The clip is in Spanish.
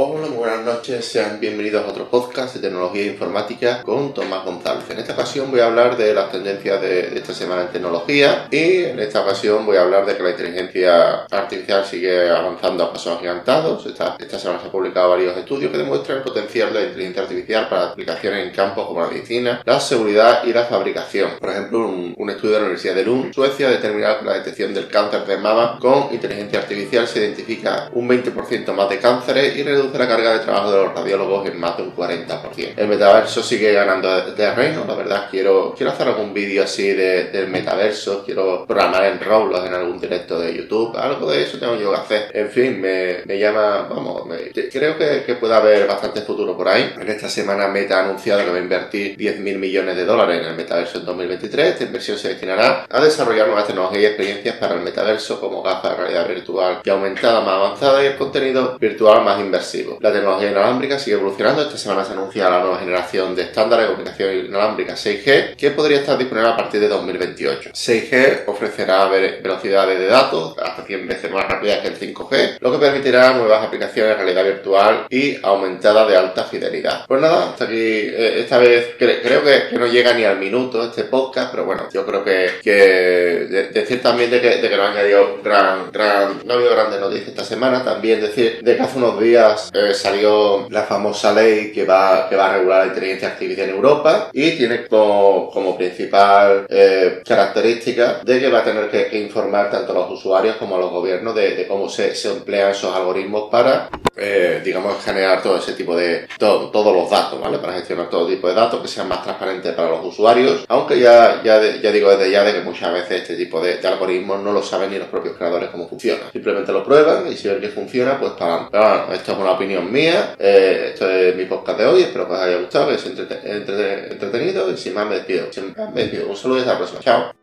Hola, muy buenas noches, sean bienvenidos a otro podcast de tecnología e informática con Tomás González. En esta ocasión voy a hablar de las tendencias de, esta semana en tecnología y en esta ocasión voy a hablar de que la inteligencia artificial sigue avanzando a pasos agigantados. Esta, esta semana se han publicado varios estudios que demuestran el potencial de la inteligencia artificial para aplicaciones en campos como la medicina, la seguridad y la fabricación. Por ejemplo, un, un estudio de la Universidad de Lund, Suecia, ha determinado que la detección del cáncer de mama con inteligencia artificial se identifica un 20% más de cánceres y reduce la carga de trabajo de los radiólogos en más de un 40%. El metaverso sigue ganando terreno, la verdad quiero, quiero hacer algún vídeo así del metaverso, quiero programar en Roblox en algún directo de YouTube, algo de eso tengo yo que hacer. En fin, me, me llama, vamos, creo que, que puede haber bastante futuro por ahí. En esta semana Meta ha anunciado que va a invertir 10.000 millones de dólares en el metaverso en 2023. Esta inversión se destinará a desarrollar nuevas tecnologías y experiencias para el metaverso como gafas de realidad virtual y aumentada más avanzada y el contenido virtual más inversivo la tecnología inalámbrica sigue evolucionando. Esta semana se anuncia la nueva generación de estándares de comunicación inalámbrica 6G, que podría estar disponible a partir de 2028. 6G ofrecerá velocidades de datos hasta 100 veces más rápidas que el 5G, lo que permitirá nuevas aplicaciones de realidad virtual y aumentada de alta fidelidad. Pues nada, hasta aquí. Eh, esta vez creo que, no llega ni al minuto este podcast, pero bueno, yo creo que, decir también de que, no ha añadido gran, gran, no ha habido grandes noticias esta semana, también decir de que hace unos días eh, salió la famosa ley que va, que va a regular la inteligencia artificial en Europa y tiene como, como principal eh, característica de que va a tener que, informar tanto a los usuarios como a los gobiernos de, cómo se, se, emplean esos algoritmos para, eh, digamos, generar todo ese tipo de, todos los datos, ¿vale? Para gestionar todo tipo de datos que sean más transparentes para los usuarios, aunque ya, ya, ya digo desde ya de que muchas veces este tipo de, algoritmos no lo saben ni los propios creadores cómo funciona. Simplemente lo prueban y si ven que funciona, pues para, bueno, esto es una opinión mía. Eh, esto es mi podcast de hoy. Espero que os haya gustado, que os haya entretenido. Y sin me despido. Sin más, me despido. Un saludo y hasta la próxima. Chao.